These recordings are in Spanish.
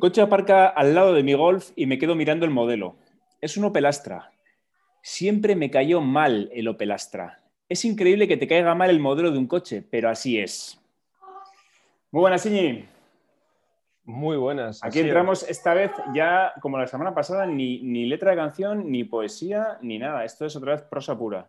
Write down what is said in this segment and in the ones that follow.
coche aparca al lado de mi Golf y me quedo mirando el modelo. Es un Opel Astra. Siempre me cayó mal el Opel Astra. Es increíble que te caiga mal el modelo de un coche, pero así es. Muy buenas, Iñi. Muy buenas. Aquí entramos esta vez ya, como la semana pasada, ni, ni letra de canción, ni poesía, ni nada. Esto es otra vez prosa pura.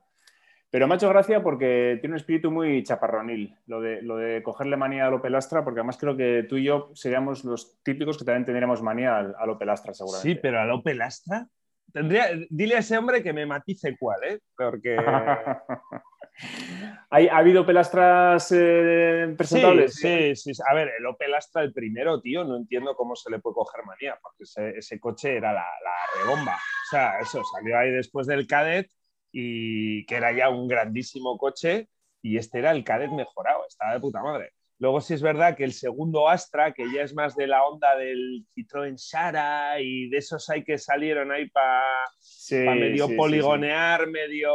Pero me ha hecho gracia porque tiene un espíritu muy chaparronil, lo de, lo de cogerle manía a Opel Astra, porque además creo que tú y yo seríamos los típicos que también tendríamos manía al, al Opel Astra, seguramente. Sí, pero al Opel Astra. Tendría, dile a ese hombre que me matice cuál, ¿eh? Porque. ¿Hay, ¿Ha habido Opel Astras eh, presentables? Sí, sí, sí, A ver, el Opel Astra, el primero, tío, no entiendo cómo se le puede coger manía, porque ese, ese coche era la, la rebomba. O sea, eso salió ahí después del Cadet y que era ya un grandísimo coche y este era el Cadet mejorado, estaba de puta madre. Luego sí es verdad que el segundo Astra, que ya es más de la onda del Citroën Sara y de esos hay que salieron ahí para Sí, medio sí, sí, poligonear, medio,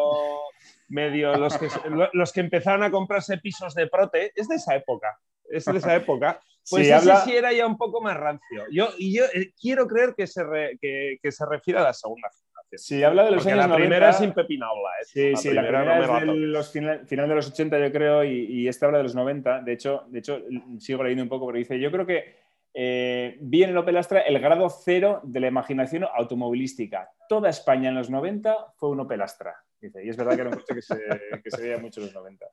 medio los, que, los que empezaron a comprarse pisos de prote, es de esa época, es de esa época. Pues Sí, ese habla- sí era ya un poco más rancio. Yo, y yo eh, quiero creer que se, re- que, que se refiere a la segunda generación. Sí, habla de los Porque años la primera 90. es impepinable. ¿eh? Sí, sí, la primera no me es la de toques. los final, final de los 80, yo creo, y, y esta habla de los 90. De hecho, de hecho, sigo leyendo un poco, pero dice, yo creo que eh, vi en el Opel Astra el grado cero de la imaginación automovilística. Toda España en los 90 fue un Opel Astra. Dice, y es verdad que era un coche que se, que se veía mucho en los 90.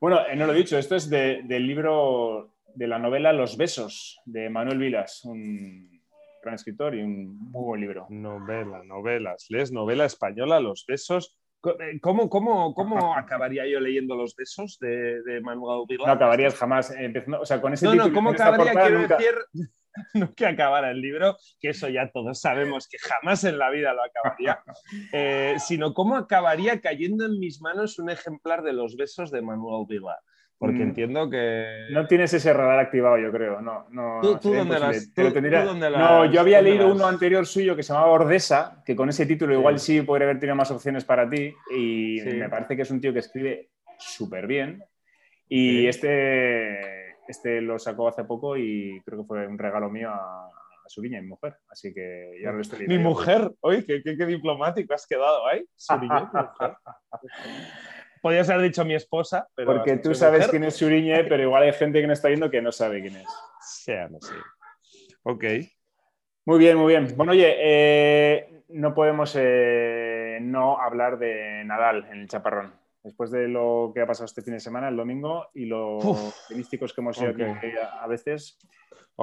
Bueno, eh, no lo he dicho, esto es de- del libro de la novela Los Besos, de Manuel Vilas, un gran escritor y un muy buen libro. Novela, novelas. ¿Lees novela española, Los Besos? Eh, ¿Cómo, cómo, cómo acabaría yo leyendo Los Besos de, de Manuel Vilar? No acabarías jamás eh, empezando, o sea, con ese No, título no, ¿cómo acabaría? portada Quiero nunca- decir, no que acabara el libro, que eso ya todos sabemos que jamás en la vida lo acabaría, eh, sino cómo acabaría cayendo en mis manos un ejemplar de Los Besos de Manuel Vilar. Porque Mm. entiendo que... No tienes ese radar activado, yo creo. No, no, ¿Tú- no, tú dónde las- tú- tendría- tú dónde No, las- yo había leído las- uno anterior suyo que se llamaba Ordesa, que con ese título Sí. igual sí podría haber tenido más opciones para ti. Y Sí. me parece que es un tío que escribe súper bien. Y Sí. este, este lo sacó hace poco y creo que fue un regalo mío a, a su niña, mi mujer. Así que ya lo estoy Mi leyendo. mujer, oye, qué, qué- qué diplomático has quedado ahí. Suriñe, mi mujer. Podrías haber dicho mi esposa, pero. Porque tú sabes mujer. quién es Suriñe, pero igual hay gente que no está viendo que no sabe quién es. Sea, no sé. Ok. Muy bien, muy bien. Bueno, oye, eh, no podemos eh, no hablar de Nadal en el Chaparrón. Después de lo que ha pasado este fin de semana, el domingo, y Uf. místicos que hemos sido Ok. aquí a, a veces.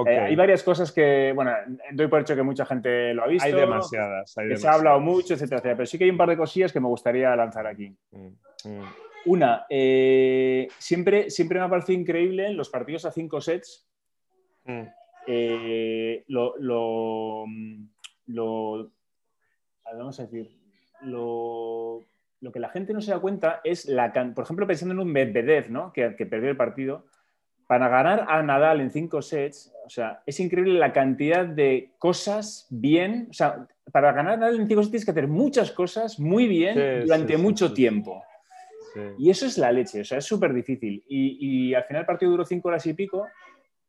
Eh, hay varias cosas que, bueno, doy por hecho que mucha gente lo ha visto. Hay demasiadas. Hay Que se ha hablado mucho, etcétera, etcétera. Pero sí que hay un par de cosillas que me gustaría lanzar aquí. Mm, mm. Una, eh, siempre, siempre me ha parecido increíble los partidos a cinco sets Mm. eh, lo, lo, lo- vamos a decir, lo, lo que la gente no se da cuenta es la por ejemplo, pensando en un Medvedev, ¿no? que, que perdió el partido, para ganar a Nadal en cinco sets, o sea, es increíble la cantidad de cosas bien, o sea, para ganar a Nadal en cinco sets tienes que hacer muchas cosas muy bien Sí, durante sí, mucho sí. tiempo. Y eso es la leche, o sea, es súper difícil. Y, y al final el partido duró cinco horas y pico.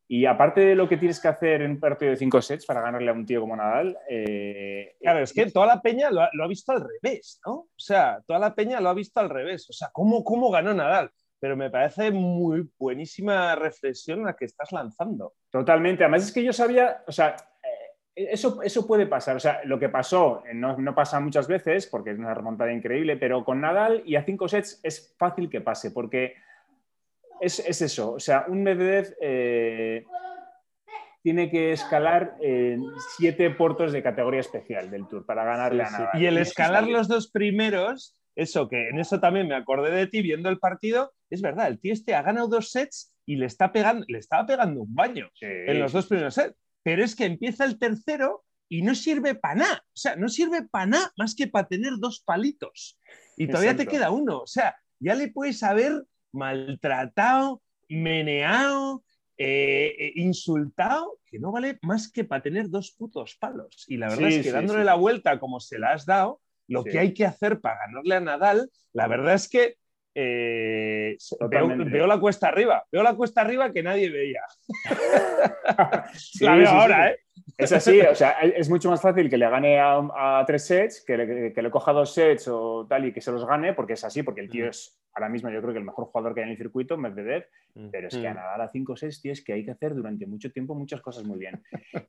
Y aparte de lo que tienes que hacer en un partido de cinco sets para ganarle a un tío como Nadal, eh, Claro, es que toda la peña lo ha, lo ha visto al revés, ¿no? O sea, toda la peña lo ha visto al revés. O sea, ¿cómo, cómo ganó Nadal? Pero me parece muy buenísima reflexión la que estás lanzando. totalmente. Además es que yo sabía, o sea, eh, eso, eso puede pasar. O sea, lo que pasó eh, no, no pasa muchas veces porque es una remontada increíble, pero con Nadal y a cinco sets es fácil que pase porque es, es eso. O sea, un Medvedev eh, tiene que escalar eh, siete puertos de categoría especial del Tour para ganarle Sí, a sí. Nadal. Y el escalar la los dos primeros, eso que en eso también me acordé de ti viendo el partido, es verdad, el tío este ha ganado dos sets y le, está pegando, le estaba pegando un baño Sí, en los dos primeros sets. Pero es que empieza el tercero y no sirve para nada. O sea, no sirve para nada más que para tener dos palitos. Y todavía te queda uno. O sea, ya le puedes haber maltratado, meneado, eh, eh, insultado, que no vale más que para tener dos putos palos. Y la verdad Sí, es que sí, dándole sí, la vuelta como se la has dado, lo que hay que hacer para ganarle a Nadal, la verdad es que eh, veo, la cuesta arriba, veo la cuesta arriba que nadie veía. Sí, la veo sí, sí. ahora, ¿eh? Es así, o sea, es mucho más fácil que le gane a, tres sets, que le, que le, coja dos sets o tal y que se los gane, porque es así, porque el tío es ahora mismo yo creo que el mejor jugador que hay en el circuito, Medvedev, pero es que a. Nadal a cinco sets, tío, es que hay que hacer durante mucho tiempo muchas cosas muy bien.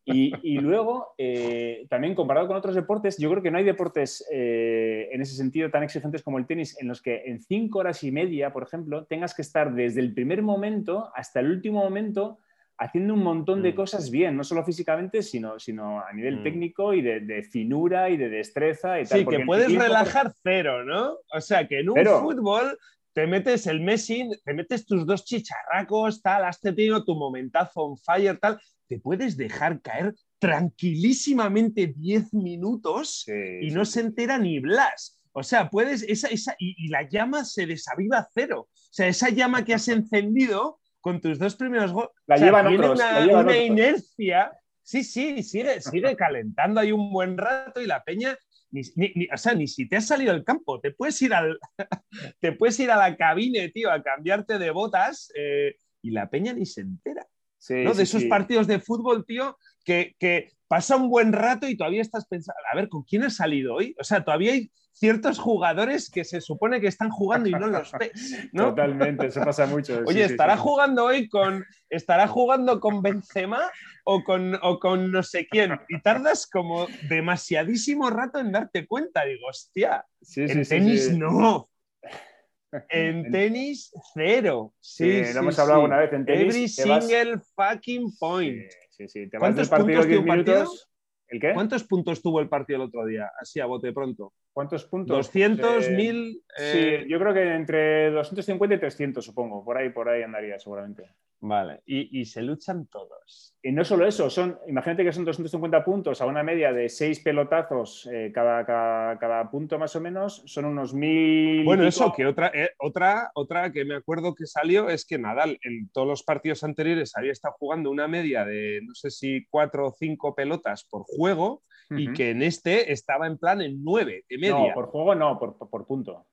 Y, luego, eh, también comparado con otros deportes, yo creo que no hay deportes eh, en ese sentido tan exigentes como el tenis, en los que en cinco horas y media, por ejemplo, tengas que estar desde el primer momento hasta el último momento haciendo un montón de mm. cosas bien, no solo físicamente, sino, sino a nivel técnico y de, finura y de destreza. Y tal, sí, que puedes relajar cero, ¿no? O sea, que en un fútbol te metes el Messi, te metes tus dos chicharracos, tal, has tenido tu momentazo on fire, tal, te puedes dejar caer tranquilísimamente 10 minutos y no se entera ni Blas. O sea, puedes, esa, esa, y, la llama se desaviva cero. O sea, esa llama que has encendido con tus dos primeros goles, la, llevan otros, una, inercia. Sí, sí, sigue, sigue calentando ahí un buen rato y la peña ni, o sea, ni si te has salido del campo, te puedes ir, al, te puedes ir a la cabine, tío, a cambiarte de botas eh, y la peña ni se entera. ¿no? de esos partidos de fútbol, tío, que, que, pasa un buen rato y todavía estás pensando, a ver, ¿con quién has salido hoy? O sea, todavía hay ciertos jugadores que se supone que están jugando y no los ves. ¿no? Totalmente, eso pasa mucho. Oye, ¿estará jugando hoy con. ¿Estará jugando con Benzema o con, o con no sé quién? Y tardas como demasiadísimo rato en darte cuenta. Digo, hostia, en tenis no. En tenis, cero. Sí, lo hemos hablado una vez en tenis. Every single fucking point. Sí, sí, Te vas del partido 10 minutos. ¿El qué? ¿Cuántos puntos tuvo el partido el otro día? Así a bote pronto. ¿Cuántos puntos? ¿200, 1000? Eh, sí, yo creo que entre 250 y 300, supongo. Por ahí, por ahí andaría seguramente. Vale, y, se luchan todos. Y no solo eso, son, imagínate que son 250 puntos a una media de 6 pelotazos eh, cada, cada, punto más o menos, son unos mil... Bueno, eso, que otra, eh, otra, otra que me acuerdo que salió es que Nadal en todos los partidos anteriores había estado jugando una media de no sé si 4 o 5 pelotas por juego y que en este estaba en plan en 9 de media. No, por juego no, por, por punto.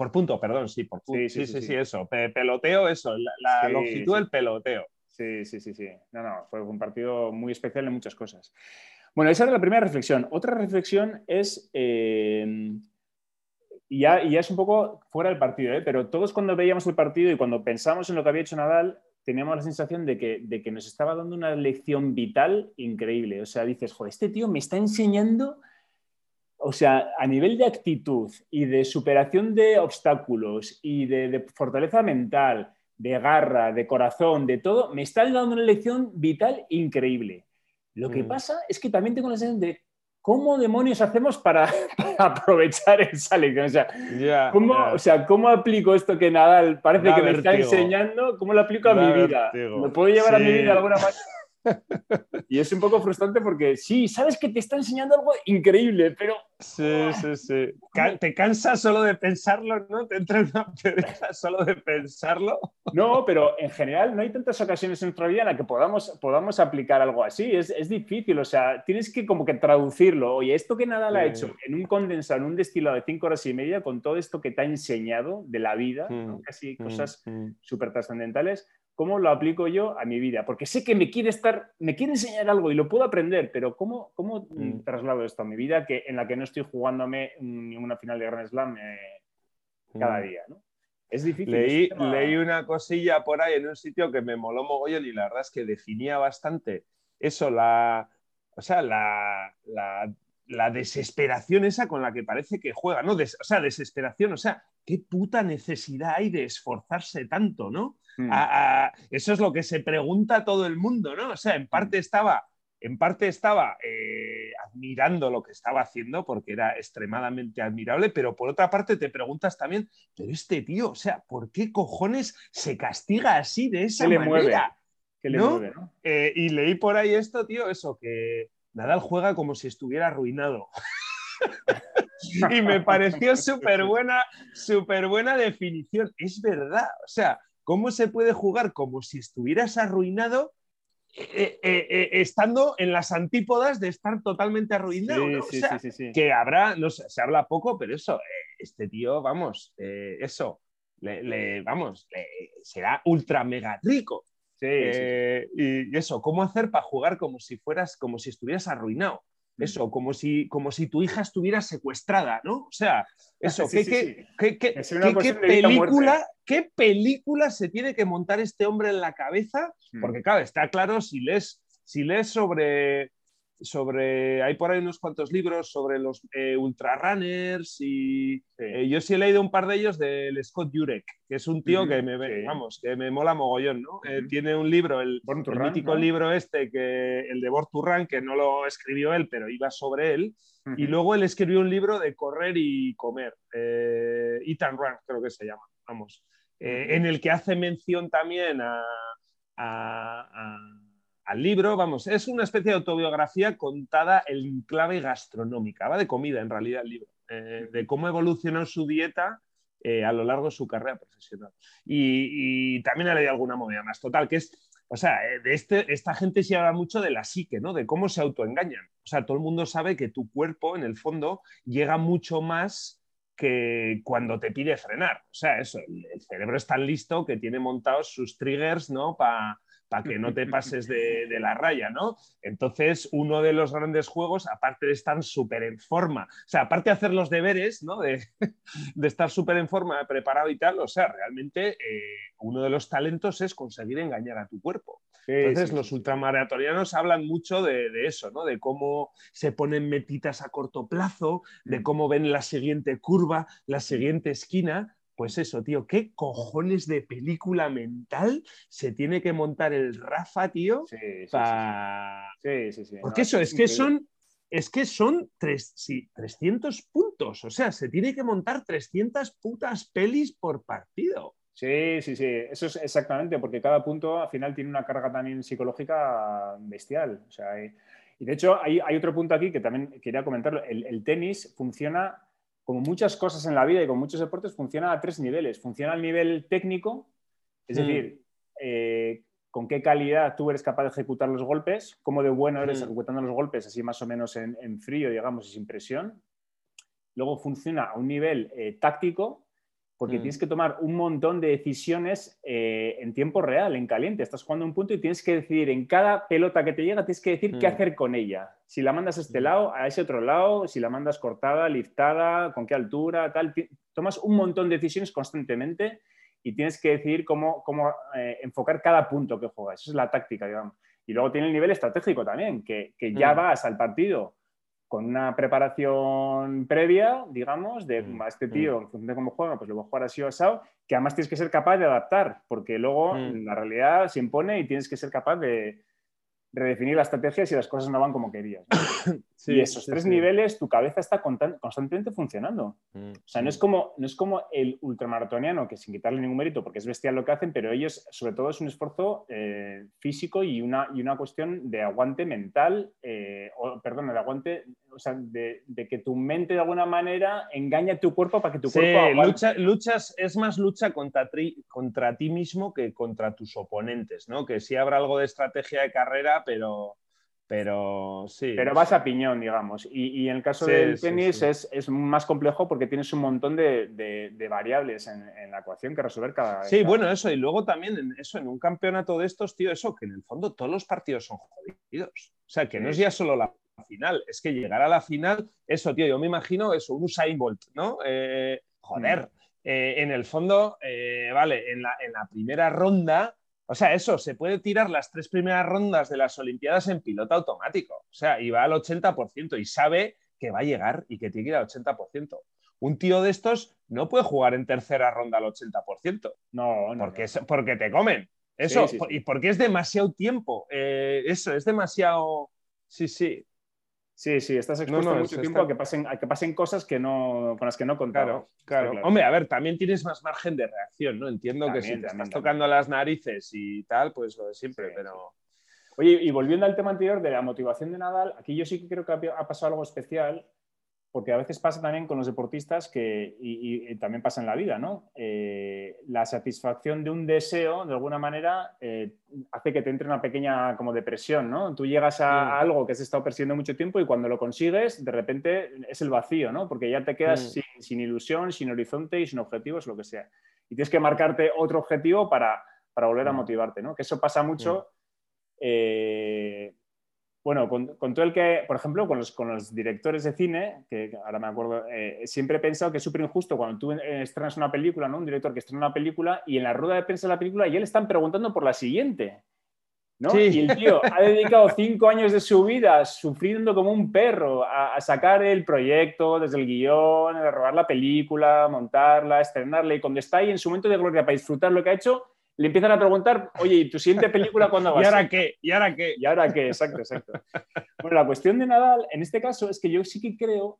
Por punto, perdón, sí, por punto. Sí, sí, sí, eso. peloteo, eso, la, longitud del peloteo. Sí, sí, sí, sí. No, no, fue un partido muy especial en muchas cosas. Bueno, esa era la primera reflexión. Otra reflexión es, eh, y, ya, es un poco fuera del partido, ¿eh? pero todos cuando veíamos el partido y cuando pensamos en lo que había hecho Nadal, teníamos la sensación de que, de que nos estaba dando una lección vital increíble. O sea, dices, joder, este tío me está enseñando o sea, a nivel de actitud y de superación de obstáculos y de, fortaleza mental, de garra, de corazón, de todo, me está dando una lección vital increíble. Lo que mm. pasa es que también tengo la sensación de cómo demonios hacemos para, aprovechar esa lección. O sea, ¿cómo, o sea, ¿cómo aplico esto que Nadal parece que me está enseñando? ¿Cómo lo aplico a mi vida? ¿Me puedo llevar a mi vida de alguna manera? y es un poco frustrante porque sí, sabes que te está enseñando algo increíble, pero... Sí, sí, sí. Te cansas solo de pensarlo, ¿no? Te entra una pereza solo de pensarlo. No, pero en general no hay tantas ocasiones en nuestra vida en las que podamos, podamos aplicar algo así. Es, es difícil, o sea, tienes que como que traducirlo. Oye, esto que nada le ha hecho en un condensado, en un destilado de cinco horas y media, con todo esto que te ha enseñado de la vida, mm, casi mm, cosas mm. súper trascendentales, ¿Cómo lo aplico yo a mi vida? Porque sé que me quiere estar, me quiere enseñar algo y lo puedo aprender, pero ¿cómo, cómo mm. traslado esto a mi vida que, en la que no estoy jugándome ninguna final de Grand Slam eh, cada mm. día? ¿no? Es difícil. Leí, leí, una cosilla por ahí en un sitio que me moló mogollón y la verdad es que definía bastante eso, la, o sea, la, la, la desesperación esa con la que parece que juega, ¿no? o sea, desesperación, o sea, qué puta necesidad hay de esforzarse tanto, ¿no? Mm. eso es lo que se pregunta todo el mundo, ¿no? O sea, en parte mm. estaba, en parte estaba eh, admirando lo que estaba haciendo porque era extremadamente admirable, pero por otra parte te preguntas también, pero este tío, o sea, ¿por qué cojones se castiga así de esa ¿Qué manera? Le mueve? ¿no? Eh, y leí por ahí esto, tío, eso, que Nadal juega como si estuviera arruinado. y me pareció súper buena, súper buena definición. Es verdad, o sea, ¿Cómo se puede jugar como si estuvieras arruinado eh, eh, eh, estando en las antípodas de estar totalmente arruinado? que habrá, no sé, se habla poco, pero eso, este tío, vamos, eso, le, vamos, será ultra mega rico. Eh, y eso, ¿cómo hacer para jugar como si fueras, como si estuvieras arruinado? Mm. Eso, como si, como si tu hija estuviera secuestrada, ¿no? O sea, eso, ¿qué, película, ¿qué película se tiene que montar este hombre en la cabeza? Mm. Porque, claro, está claro si lees, si lees sobre sobre, hay por ahí unos cuantos libros sobre los eh, ultrarunners y eh, yo sí he leído un par de ellos del Scott Jurek, que es un tío que me, vamos, que me mola mogollón, ¿no? Eh, tiene un libro, el, mítico libro este, que, el de Born que no lo escribió él, pero iba sobre él, y luego él escribió un libro de correr y comer, Eat and Run, creo que se llama, vamos, en el que hace mención también a al libro, vamos, es una especie de autobiografía contada en clave gastronómica, va de comida en realidad el libro, eh, de cómo evolucionó su dieta eh, a lo largo de su carrera profesional. Y, también ha leído alguna movida más total, que es, o sea, eh, de este, esta gente se habla mucho de la psique, ¿no? De cómo se autoengañan. O sea, todo el mundo sabe que tu cuerpo, en el fondo, llega mucho más que cuando te pide frenar. O sea, eso, el cerebro es tan listo que tiene montados sus triggers, ¿no? Para para que no te pases de, la raya, ¿no? Entonces, uno de los grandes juegos, aparte de estar súper en forma, o sea, aparte de hacer los deberes, ¿no? De, estar súper en forma, preparado y tal, o sea, realmente eh, uno de los talentos es conseguir engañar a tu cuerpo. Entonces, los ultramaratorianos hablan mucho de, de, eso, ¿no? De cómo se ponen metitas a corto plazo, de mm. cómo ven la siguiente curva, la siguiente esquina, pues eso, tío, ¿qué cojones de película mental se tiene que montar el Rafa, tío? Sí, sí, sí, sí. Porque eso, es, que son, es que son tres, 300 puntos. O sea, se tiene que montar 300 putas pelis por partido. Sí, sí, sí, eso es exactamente, porque cada punto al final tiene una carga también psicológica bestial. O sea, y, de hecho hay, otro punto aquí que también quería comentarlo. el tenis funciona como muchas cosas en la vida y con muchos deportes, funciona a tres niveles. Funciona al nivel técnico, es mm. decir, eh, con qué calidad tú eres capaz de ejecutar los golpes, cómo de bueno eres mm. ejecutando los golpes, así más o menos en, frío, digamos, y sin presión. Luego funciona a un nivel eh, táctico, porque mm. tienes que tomar un montón de decisiones eh, en tiempo real, en caliente. Estás jugando un punto y tienes que decidir en cada pelota que te llega, tienes que decir qué mm. hacer con ella. Si la mandas a este mm. lado, a ese otro lado, si la mandas cortada, liftada, con qué altura, tal. Tomas un montón de decisiones constantemente y tienes que decidir cómo, cómo eh, enfocar cada punto que juegas. Esa es la táctica, digamos. Y luego tiene el nivel estratégico también, que, que ya vas al partido con una preparación previa, digamos, de mm, este mm. tío, en función de cómo juega, pues lo voy a jugar así o asado, que además tienes que ser capaz de adaptar, porque luego mm. la realidad se impone y tienes que ser capaz de, redefinir la estrategia si las cosas no van como querías. y esos tres niveles, tu cabeza está constantemente funcionando. Mm, o sea, no, es como, no es como el ultramaratoniano, que sin quitarle ningún mérito, porque es bestial lo que hacen, pero ellos, sobre todo, es un esfuerzo eh, físico y una, y una cuestión de aguante mental, eh, o, perdón, de aguante, o sea, de, que tu mente de alguna manera engaña a tu cuerpo para que tu cuerpo Lucha, luchas, es más lucha contra, contra ti mismo que contra tus oponentes, ¿no? Que sí habrá algo de estrategia de carrera, pero pero sí. Pero vas a piñón, digamos. Y, en el caso del tenis Es, más complejo porque tienes un montón de, variables en, la ecuación que resolver cada Sí, bueno, eso. Y luego también en, eso, en un campeonato de estos, tío, eso, que en el fondo todos los partidos son jodidos. O sea, que no es ya solo la final, es que llegar a la final, eso, tío, yo me imagino eso, un Usain Bolt, ¿no? Eh, joder, mm. eh, en el fondo, eh, vale, en la, en la primera ronda o sea, eso, se puede tirar las tres primeras rondas de las Olimpiadas en piloto automático. O sea, y va al 80% y sabe que va a llegar y que tiene que ir al 80%. Un tío de estos no puede jugar en tercera ronda al 80%. No, no. Porque, porque te comen. Eso, y porque es demasiado tiempo. Eh, eso, es demasiado. Sí, sí. Sí, sí, estás expuesto mucho tiempo a, que pasen, a que pasen cosas que no, con las que no contaba. Claro, claro. Hombre, a ver, también tienes más margen de reacción, ¿no? Entiendo que si te estás tocando las narices y tal, pues lo de siempre, pero... Oye, y volviendo al tema anterior de la motivación de Nadal, aquí yo sí que creo que ha pasado algo especial porque a veces pasa también con los deportistas que, y, también pasa en la vida, ¿no? Eh, la satisfacción de un deseo, de alguna manera, eh, hace que te entre una pequeña como depresión, ¿no? Tú llegas a, mm. algo que has estado persiguiendo mucho tiempo y cuando lo consigues, de repente es el vacío, ¿no? Porque ya te quedas mm. sin, ilusión, sin horizonte y sin objetivos, lo que sea. Y tienes que marcarte otro objetivo para, para volver a motivarte, ¿no? Que eso pasa mucho. eh, bueno, con, con todo el que, por ejemplo, con los, con los directores de cine, que ahora me acuerdo, eh, siempre he pensado que es súper injusto cuando tú estrenas una película, ¿no? Un director que estrena una película y en la rueda de prensa de la película ya le están preguntando por la siguiente. ¿no? Sí. Y el tío ha dedicado cinco años de su vida sufriendo como un perro a, a sacar el proyecto desde el guion, a robar la película, montarla, estrenarla. Y cuando está ahí en su momento de gloria para disfrutar lo que ha hecho, le empiezan a preguntar, oye, ¿y tu siguiente película cuándo va ¿Y ahora qué? ¿Y ahora qué? ¿Y ahora qué? Exacto, exacto. Bueno, la cuestión de Nadal, en este caso, es que yo sí que creo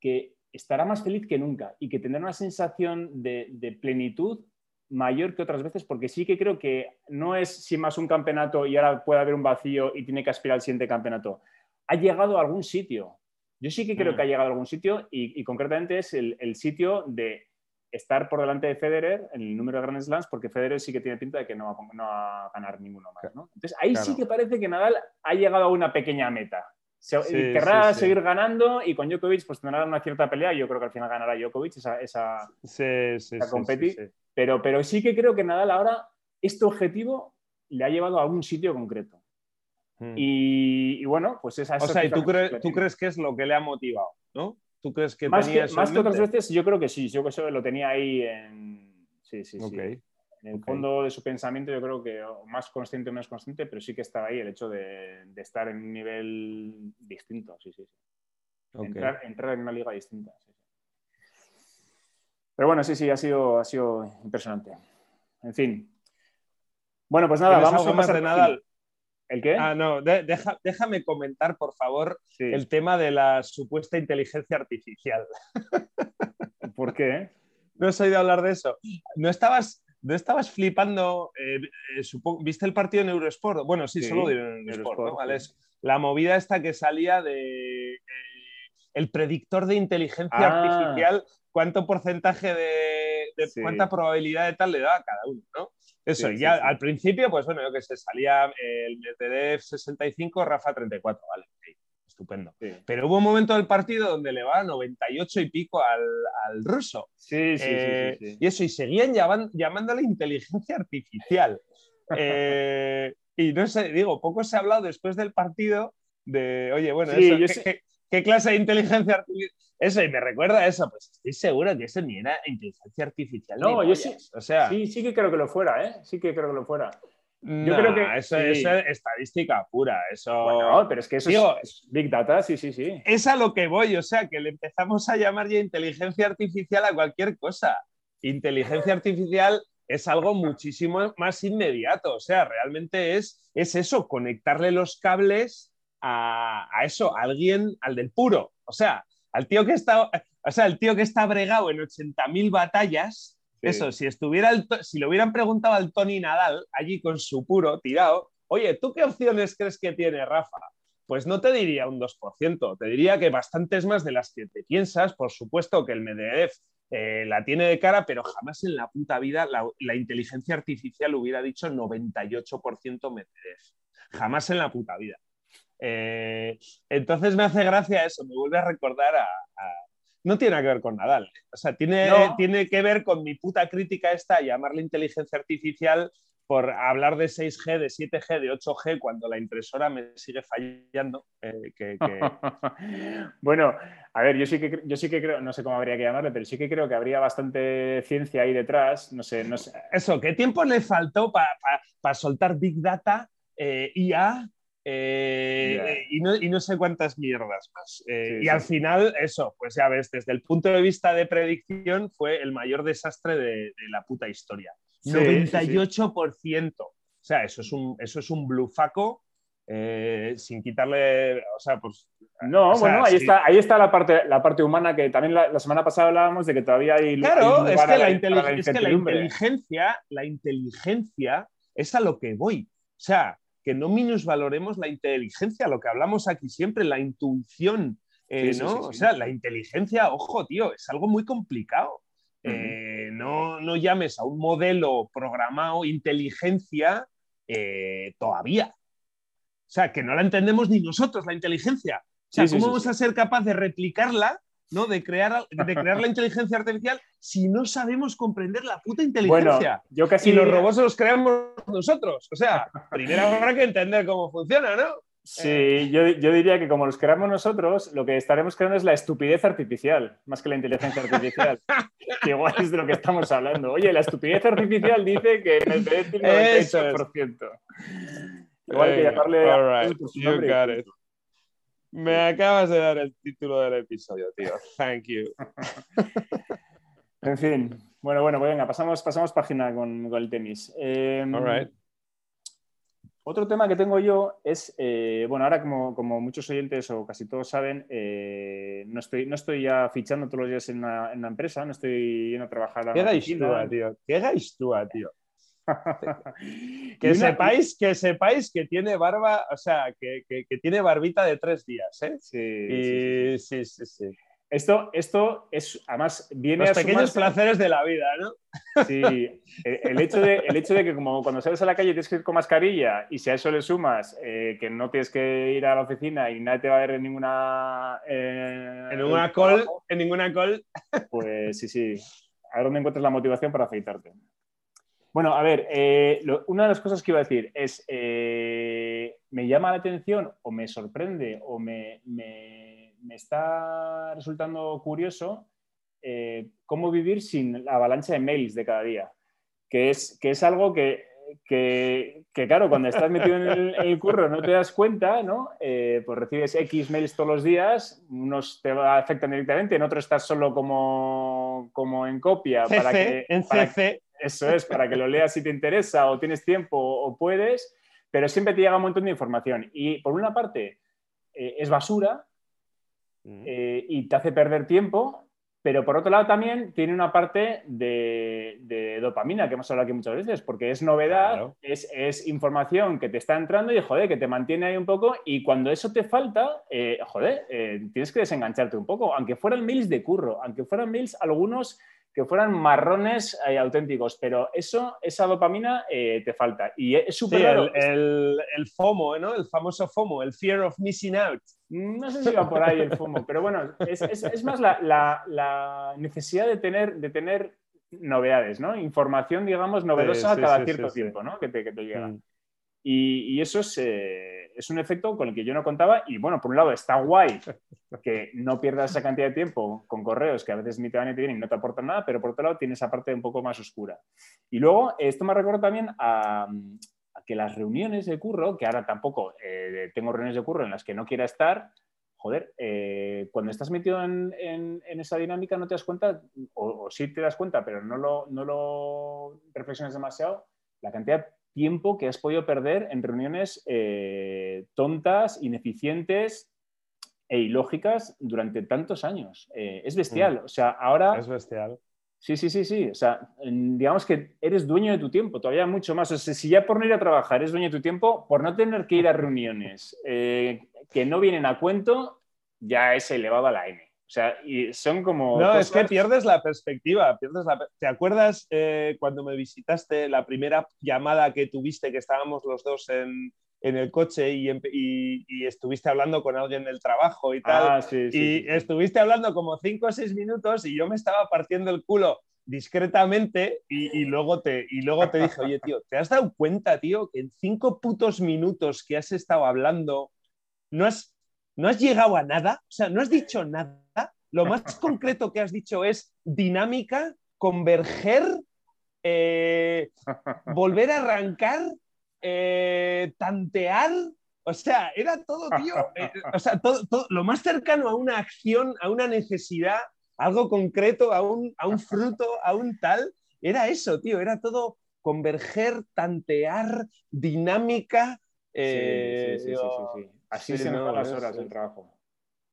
que estará más feliz que nunca y que tendrá una sensación de, de plenitud mayor que otras veces, porque sí que creo que no es sin más un campeonato y ahora puede haber un vacío y tiene que aspirar al siguiente campeonato. Ha llegado a algún sitio. Yo sí que creo Mm. que ha llegado a algún sitio y, y concretamente es el, el sitio de estar por delante de Federer en el número de Grand Slams, porque Federer sí que tiene pinta de que no va, a- no va a ganar ninguno más. ¿no? Entonces ahí sí que parece que Nadal ha llegado a una pequeña meta. Se- Sí, querrá sí, sí. seguir ganando y con Djokovic pues tendrá una cierta pelea. Yo creo que al final ganará Djokovic esa, esa, competi- sí. pero, pero sí que creo que Nadal ahora este objetivo le ha llevado a algún sitio concreto. Mm. Y, y bueno, pues esa O sea, ¿y tú, que tú crees que es lo que le ha motivado? ¿no? ¿Tú crees que más tenía que, eso más que otras veces, yo creo que sí. Yo que eso lo tenía ahí en. Sí, sí, sí. En el fondo de su pensamiento, yo creo que más consciente o menos consciente, pero sí que estaba ahí el hecho de, de estar en un nivel distinto. Sí, sí, sí. Entrar, entrar en una liga distinta. sí, sí. Pero bueno, sí, sí, ha sido, ha sido impresionante. En fin. Bueno, pues nada, ¿Tienes vamos a pasar de Nadal? ¿El qué? Ah, no, de- deja- déjame comentar, por favor, Sí. el tema de la supuesta inteligencia artificial. ¿Por qué? ¿No has oído hablar de eso? ¿No estabas, no estabas flipando? eh, eh, ¿Viste el partido en Eurosport? Bueno, sí, Sí, solo en Eurosport, Eurosport, ¿no? Vale, sí. la movida esta que salía de eh, el predictor de inteligencia Ah. artificial, cuánto porcentaje de, de- Sí. cuánta probabilidad de tal le da a cada uno, ¿no? Eso, Sí, y ya sí. al principio, pues bueno, yo que sé, salía el Medvedev 65, Rafa 34, vale, ok, estupendo. Pero hubo un momento del partido donde le va 98 y pico al, al ruso. sí, sí. sí, Eh, sí, sí. Y eso, y seguían llaman- llamándole inteligencia artificial. Eh, y no sé, digo, poco se ha hablado después del partido de, oye, bueno, eso, yo ¿qué, sé- qué- qué clase de inteligencia artificial? Eso, y me recuerda a eso, pues estoy seguro que eso ni era inteligencia artificial. No, yo sí- O sea, Sí, sí que creo que lo fuera, ¿eh? Sí que creo que lo fuera. no, creo que- eso, sí. eso es estadística pura. Eso, Bueno, pero es que eso Digo- es, es Big Data, sí, sí, sí. es a lo que voy, o sea, que le empezamos a llamar ya inteligencia artificial a cualquier cosa. Inteligencia artificial es algo muchísimo más inmediato, o sea, realmente es, es eso, conectarle los cables a, a eso, a alguien, al del puro, o sea, al tío que está, o sea, el tío que está bregado en 80.000 batallas, Sí. eso, si estuviera, el si le hubieran preguntado al Tony Nadal allí con su puro tirado, oye, ¿tú qué opciones crees que tiene Rafa? Pues no te diría un 2%, te diría que bastantes más de las que te piensas. Por supuesto que el Medvedev eh, la tiene de cara, pero jamás en la puta vida la, la inteligencia artificial hubiera dicho 98% Medvedev. Jamás en la puta vida. Eh, entonces me hace gracia eso, me vuelve a recordar a... a- No tiene que ver con Nadal. O sea, tiene, No. tiene que ver con mi puta crítica esta llamarle inteligencia artificial por hablar de 6G, de 7G, de 8G, cuando la impresora me sigue fallando. eh, que, que- bueno, a ver, yo sí que yo sí que creo, no sé cómo habría que llamarle, pero sí que creo que habría bastante ciencia ahí detrás. No sé, no sé. Eso, ¿qué tiempo le faltó para soltar Big Data, eh, IA eh, Ya. eh, y, no, y no sé cuántas mierdas más? Eh, Sí, y sí, al final, eso, pues ya ves, desde el punto de vista de predicción, fue el mayor desastre de, de la puta historia. Sí, sí, sí. 98%. O sea, eso es un, eso es un blufaco eh, sin quitarle, o sea, pues... No, o sea, bueno, ahí sí. está, ahí está la parte, la parte humana que también la, la semana pasada hablábamos de que todavía hay. hay Claro, lugar es que, la, inteli- es que la inteligencia, la inteligencia es a lo que voy. O sea, que no minusvaloremos la inteligencia, lo que hablamos aquí siempre, la intuición, eh, Sí, ¿no? sí, O sea, la inteligencia, ojo, tío, es algo muy complicado. Eh, no, no llames a un modelo programado inteligencia eh, todavía. O sea, que no la entendemos ni nosotros, la inteligencia. O sea, ¿cómo vamos a ser capaz de replicarla ¿no? De crear, de crear la inteligencia artificial si no sabemos comprender la puta inteligencia. yo casi y los robots los creamos nosotros. O sea, primero habrá que entender cómo funciona, ¿no? Sí, yo, diría que como los creamos nosotros, lo que estaremos creando es la estupidez artificial, más que la inteligencia artificial. que igual es de lo que estamos hablando. Oye, la estupidez artificial dice que en el el 98%. Igual que llamarle... All Me acabas de dar el título del episodio, tío. Thank you. en fin. Bueno, bueno, pues venga, pasamos, pasamos página con, el tenis. Em, All right. Otro tema que tengo yo es, eh, bueno, ahora como, muchos oyentes o casi todos saben, eh, no, estoy, no estoy ya fichando todos los días en una, empresa, no estoy yendo a trabajar a ¿Qué hagáis tú, tío? ¿Qué hagáis tú, tío? que, sepáis, que sepáis que tiene barba, o sea, que, tiene barbita de tres días, ¿eh? Sí, sí, sí, sí. Esto, esto es, además, viene Los pequeños placeres de la vida, ¿no? Sí, el hecho, de, el hecho de que como cuando sales a la calle tienes que ir con mascarilla y si a eso le sumas eh, que no tienes que ir a la oficina y nadie te va a ver en ninguna... Eh, en ninguna call, en ninguna call. Pues sí, sí. A ver dónde encuentras la motivación para afeitarte. Bueno, a ver, eh, una de las cosas que iba a decir es, me llama la atención o me sorprende o me me está resultando curioso eh, cómo vivir sin la avalancha de mails de cada día, que es, que es algo que, claro, cuando estás metido en el, curro no te das cuenta, ¿no? Eh, pues recibes X mails todos los días, unos te afectan directamente, en otros estás solo como, como en copia. para que, en CC. Eso es, para que lo leas si te interesa o tienes tiempo o puedes, pero siempre te llega un montón de información. Y por una parte, eh, es basura, eh, y te hace perder tiempo, pero por otro lado también tiene una parte de, dopamina que hemos hablado aquí muchas veces, porque es novedad, es, información que te está entrando y joder, que te mantiene ahí un poco y cuando eso te falta, eh, joder, eh, tienes que desengancharte un poco, aunque fueran mails de curro, aunque fueran mails algunos que fueran marrones auténticos, pero eso, esa dopamina te falta. Y es súper el, el, FOMO, ¿no? El famoso FOMO, el Fear of Missing Out. No sé si va por ahí el FOMO, pero bueno, es, más la, necesidad de tener, de tener novedades, ¿no? Información, digamos, novedosa cada cierto tiempo, ¿no? Que te, llega. Mm. Y, eso eh, es, un efecto con el que yo no contaba. Y bueno, por un lado está guay que no pierdas esa cantidad de tiempo con correos que a veces ni te van ni te vienen y no te aportan nada, pero por otro lado tiene esa parte un poco más oscura. Y luego, esto me recuerda también a, que las reuniones de curro, que ahora tampoco eh, tengo reuniones de curro en las que no quiera estar, joder, eh, cuando estás metido en, esa dinámica no te das cuenta, o, sí te das cuenta, pero no lo, no lo reflexionas demasiado, la cantidad de tiempo que has podido perder en reuniones eh, tontas, ineficientes e ilógicas durante tantos años. es bestial. Mm. O sea, ahora... Es bestial. Sí, sí, sí, sí. O sea, digamos que eres dueño de tu tiempo, todavía mucho más. O sea, si ya por no ir a trabajar eres dueño de tu tiempo, por no tener que ir a reuniones eh, que no vienen a cuento, ya es elevado a la N. O sea, y son como. No, es que pierdes la perspectiva. Pierdes la... ¿Te acuerdas eh, cuando me visitaste la primera llamada que tuviste, que estábamos los dos en, en el coche y, estuviste hablando con alguien del trabajo y tal. Ah, y estuviste hablando como cinco o seis minutos y yo me estaba partiendo el culo discretamente y, luego te, y luego te dije, oye, tío, ¿te has dado cuenta, tío, que en cinco putos minutos que has estado hablando no has, no has llegado a nada? O sea, no has dicho nada. Lo más concreto que has dicho es dinámica, converger, eh, volver a arrancar eh, tantear, o sea, era todo, tío, eh, o sea, todo, lo más cercano a una acción, a una necesidad, algo concreto, a un, a un fruto, a un tal, era eso, tío, era todo converger, tantear, dinámica. sí, sí, sí, sí, Así se nos las horas del trabajo.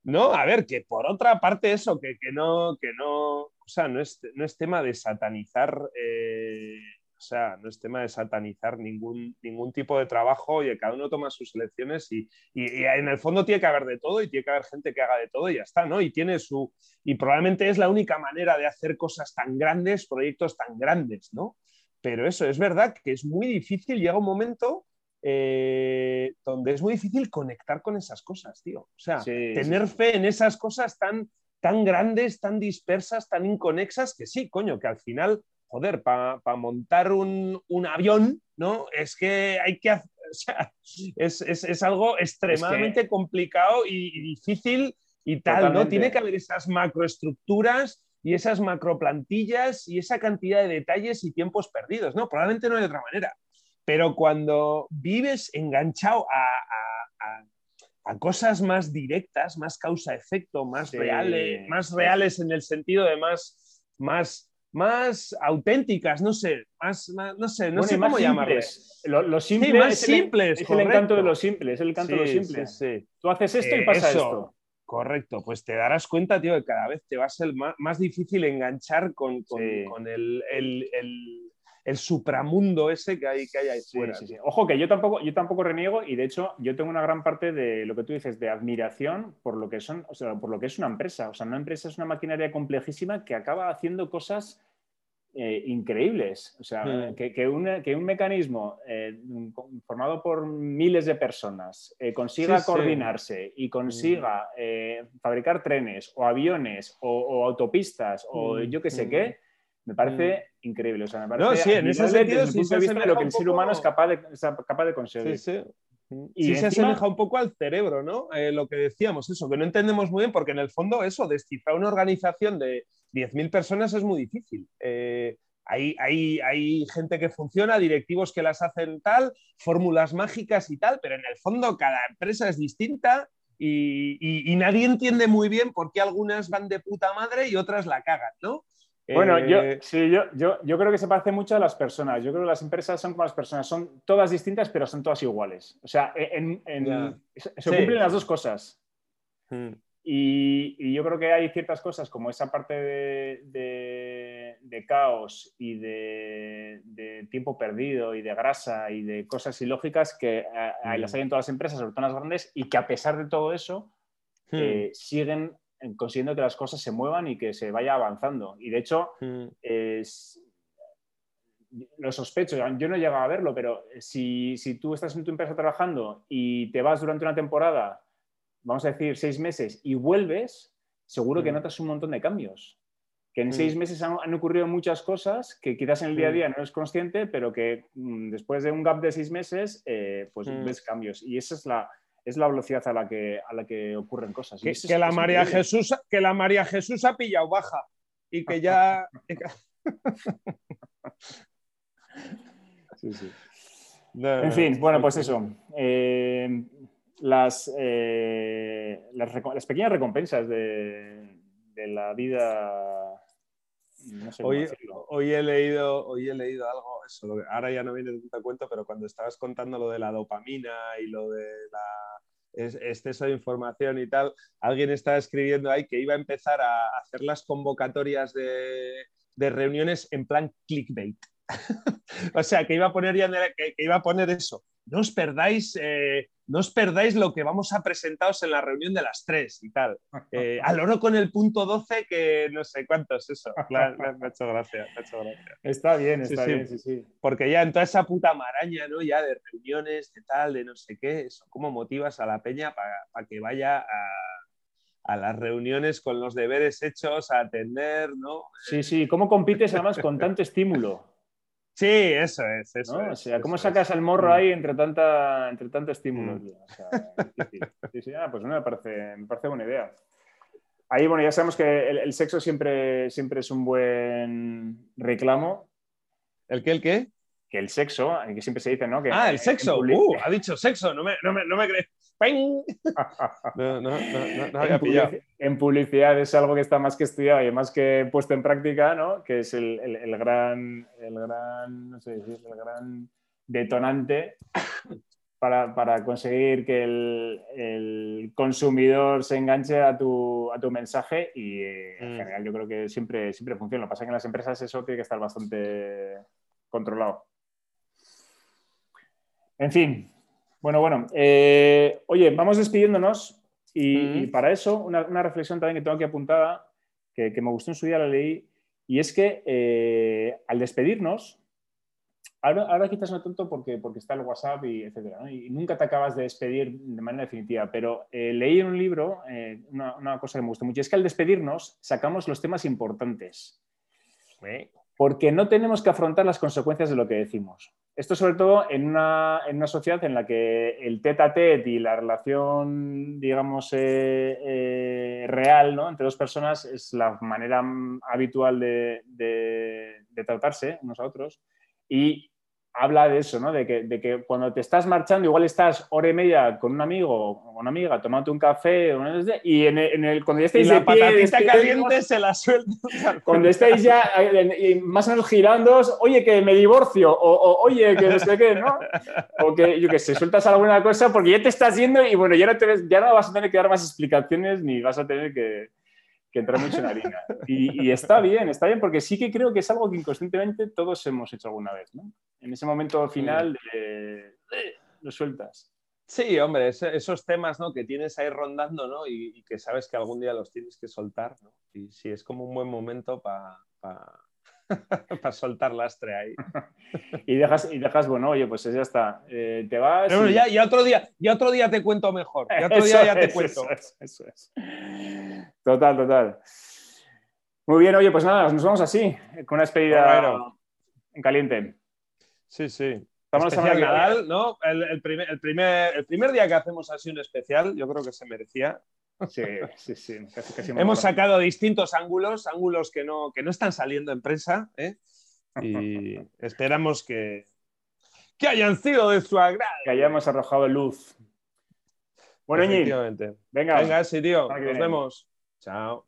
No, a ver, que por otra parte eso, que, que no, que no, o sea, no es, no es tema de satanizar eh, o sea, no es tema de satanizar ningún, ningún tipo de trabajo y cada uno toma sus elecciones y, en el fondo tiene que haber de todo y tiene que haber gente que haga de todo y ya está, ¿no? Y tiene su... Y probablemente es la única manera de hacer cosas tan grandes, proyectos tan grandes, ¿no? Pero eso, es verdad que es muy difícil, llega un momento eh, donde es muy difícil conectar con esas cosas, tío. O sea, tener fe en esas cosas tan tan grandes, tan dispersas, tan inconexas, que sí, coño, que al final, joder, para montar un, avión, ¿no? Es que hay que hacer, o sea, es, algo extremadamente complicado y, difícil y tal, ¿no? Tiene que haber esas macroestructuras y esas macroplantillas y esa cantidad de detalles y tiempos perdidos, ¿no? Probablemente no hay otra manera. Pero cuando vives enganchado a, cosas más directas, más causa-efecto, más, reales, más reales en el sentido de más, más, más auténticas, no sé, más, no sé, no sé cómo llamarles. Lo, simple más es simples, el, es el encanto de lo simple, es el encanto de lo simple. Tú haces esto y pasa esto. Correcto, pues te darás cuenta, tío, que cada vez te va a ser más, difícil enganchar con, el, el, supramundo ese que hay, que hay ahí fuera. Ojo, que yo tampoco, yo tampoco reniego y de hecho yo tengo una gran parte de lo que tú dices, de admiración por lo que son, o sea, por lo que es una empresa. O sea, una empresa es una maquinaria complejísima que acaba haciendo cosas eh, increíbles. O sea, hmm. que, un mecanismo eh, formado por miles de personas eh, consiga coordinarse y consiga hmm. fabricar trenes o aviones o, autopistas o hmm. yo qué sé qué, me parece increíble. O sea, me parece sí, en ese sentido, de lo que el ser humano es capaz de, capaz de conseguir. Y se asemeja un poco al cerebro, ¿no? lo que decíamos, eso, que no entendemos muy bien, porque en el fondo eso, descifrar una organización de 10.000 personas es muy difícil. Eh, hay, hay, gente que funciona, directivos que las hacen tal, fórmulas mágicas y tal, pero en el fondo cada empresa es distinta y, nadie entiende muy bien por qué algunas van de puta madre y otras la cagan, ¿no? Bueno, yo, eh, sí, yo, yo, creo que se parece mucho a las personas. Yo creo que las empresas son como las personas, son todas distintas, pero son todas iguales. O sea, se cumplen las dos cosas. Hmm. Y, yo creo que hay ciertas cosas como esa parte de, caos y de, tiempo perdido y de grasa y de cosas ilógicas que eh, las hay en todas las empresas, sobre todo en las grandes, y que a pesar de todo eso hmm. eh, siguen consiguiendo que las cosas se muevan y que se vaya avanzando. Y de hecho, hmm. lo sospecho, yo no he llegado a verlo, pero si, si tú estás en tu empresa trabajando y te vas durante una temporada vamos a decir, seis meses y vuelves, seguro que mm. notas un montón de cambios. Que en seis mm. meses han, ocurrido muchas cosas que quizás en el día a mm. día no eres consciente, pero que después de un gap de seis meses, eh, pues ves cambios. Y esa es la, es la velocidad a la que, a la que ocurren cosas. Que, la María Jesús, que la María Jesús ha pillado baja y que ya... sí, sí. en fin, bueno, pues eso. Eh, las, eh, las, pequeñas recompensas de, la vida. Hoy, hoy, he leído, hoy he leído algo, eso, ahora ya no viene de tanta cuenta, pero cuando estabas contando lo de la dopamina y lo de la exceso de información y tal, alguien estaba escribiendo ahí que iba a empezar a hacer las convocatorias de, de reuniones en plan clickbait. o sea, que iba a poner ya que, iba a poner eso. No os perdáis, eh, no os perdáis lo que vamos a presentaros en la reunión de las tres y tal. Eh, al oro con el punto 12, que no sé cuánto es eso. me, ha hecho gracia, Está bien, está bien, sí. sí, Porque ya en toda esa puta maraña, ¿no? Ya de reuniones, de tal, de no sé qué, eso, ¿cómo motivas a la peña para que vaya a a las reuniones con los deberes hechos, a atender, ¿no? Sí, sí, ¿cómo compites además con tanto estímulo? Sí, eso es, eso O sea, ¿cómo sacas el morro ahí entre, tanta, entre tanto estímulo? Mm. sí, sí, ah, pues me parece, me parece buena idea. Ahí, bueno, ya sabemos que el, sexo siempre, siempre es un buen reclamo. ¿El qué, el qué? Que el sexo, que siempre se dice, ¿no? Que ah, el sexo. Uh, ha dicho sexo, no me, no me, no me crees. No, no, no, había pillado. En publicidad es algo que está más que estudiado y más que puesto en práctica, ¿no? Que es el, el, gran, el gran, no sé, el gran detonante para, para, conseguir que el, el, consumidor se enganche a tu, a tu mensaje y eh, en mm. general yo creo que siempre, siempre funciona. Lo que pasa es que en las empresas eso tiene que estar bastante controlado. En fin, bueno, bueno. Eh, oye, vamos despidiéndonos y, para eso una, reflexión también que tengo aquí apuntada, que, me gustó en su día, la leí, y es que eh, al despedirnos ahora, ahora quizás no tanto porque, porque está el WhatsApp y etcétera, y nunca te acabas de despedir de manera definitiva, pero eh, leí en un libro eh, una, cosa que me gustó mucho, y es que al despedirnos sacamos los temas importantes, porque no tenemos que afrontar las consecuencias de lo que decimos. Esto sobre todo en una, en una sociedad en la que el tete a tete y la relación, digamos, eh, real ¿no? entre dos personas es la manera habitual de, de, de tratarse unos a otros. Y habla de eso, ¿no? De que, de que, cuando te estás marchando, igual estás hora y media con un amigo o una amiga tomándote un café y en el, cuando ya estáis la patatita caliente se la suelta. Cuando estáis ya más o menos girando, oye, que me divorcio o, oye, que no sé qué, ¿no? O que, yo que sé, sueltas alguna cosa porque ya te estás yendo y bueno, ya no, te, ya no vas a tener que dar más explicaciones ni vas a tener que que entra mucho en harina. Y, y, está bien, está bien, porque sí que creo que es algo que inconscientemente todos hemos hecho alguna vez, ¿no? En ese momento final de, lo sueltas. Sí, hombre, esos temas ¿no? que tienes ahí rondando ¿no? y, que sabes que algún día los tienes que soltar. ¿no? Y sí, es como un buen momento para para soltar lastre ahí. y, dejas, y dejas, bueno, oye, pues ya está. Eh, te vas. Pero ya, ya, otro día, ya otro día te cuento mejor. Ya otro día ya te cuento. Eso es, Total, total. Muy bien, oye, pues nada, nos vamos así, con una despedida en caliente. Sí, sí. Estamos en Nadal, ¿no? El, primer, el, primer, el primer día que hacemos así un especial, yo creo que se merecía. Sí, sí, sí. Hemos sacado distintos ángulos, ángulos que no, que no están saliendo en prensa, ¿eh? y esperamos que, que hayan sido de su agrado. Que hayamos arrojado luz. Bueno, Ñi, venga. Venga, sí, tío. Nos vemos. Chao.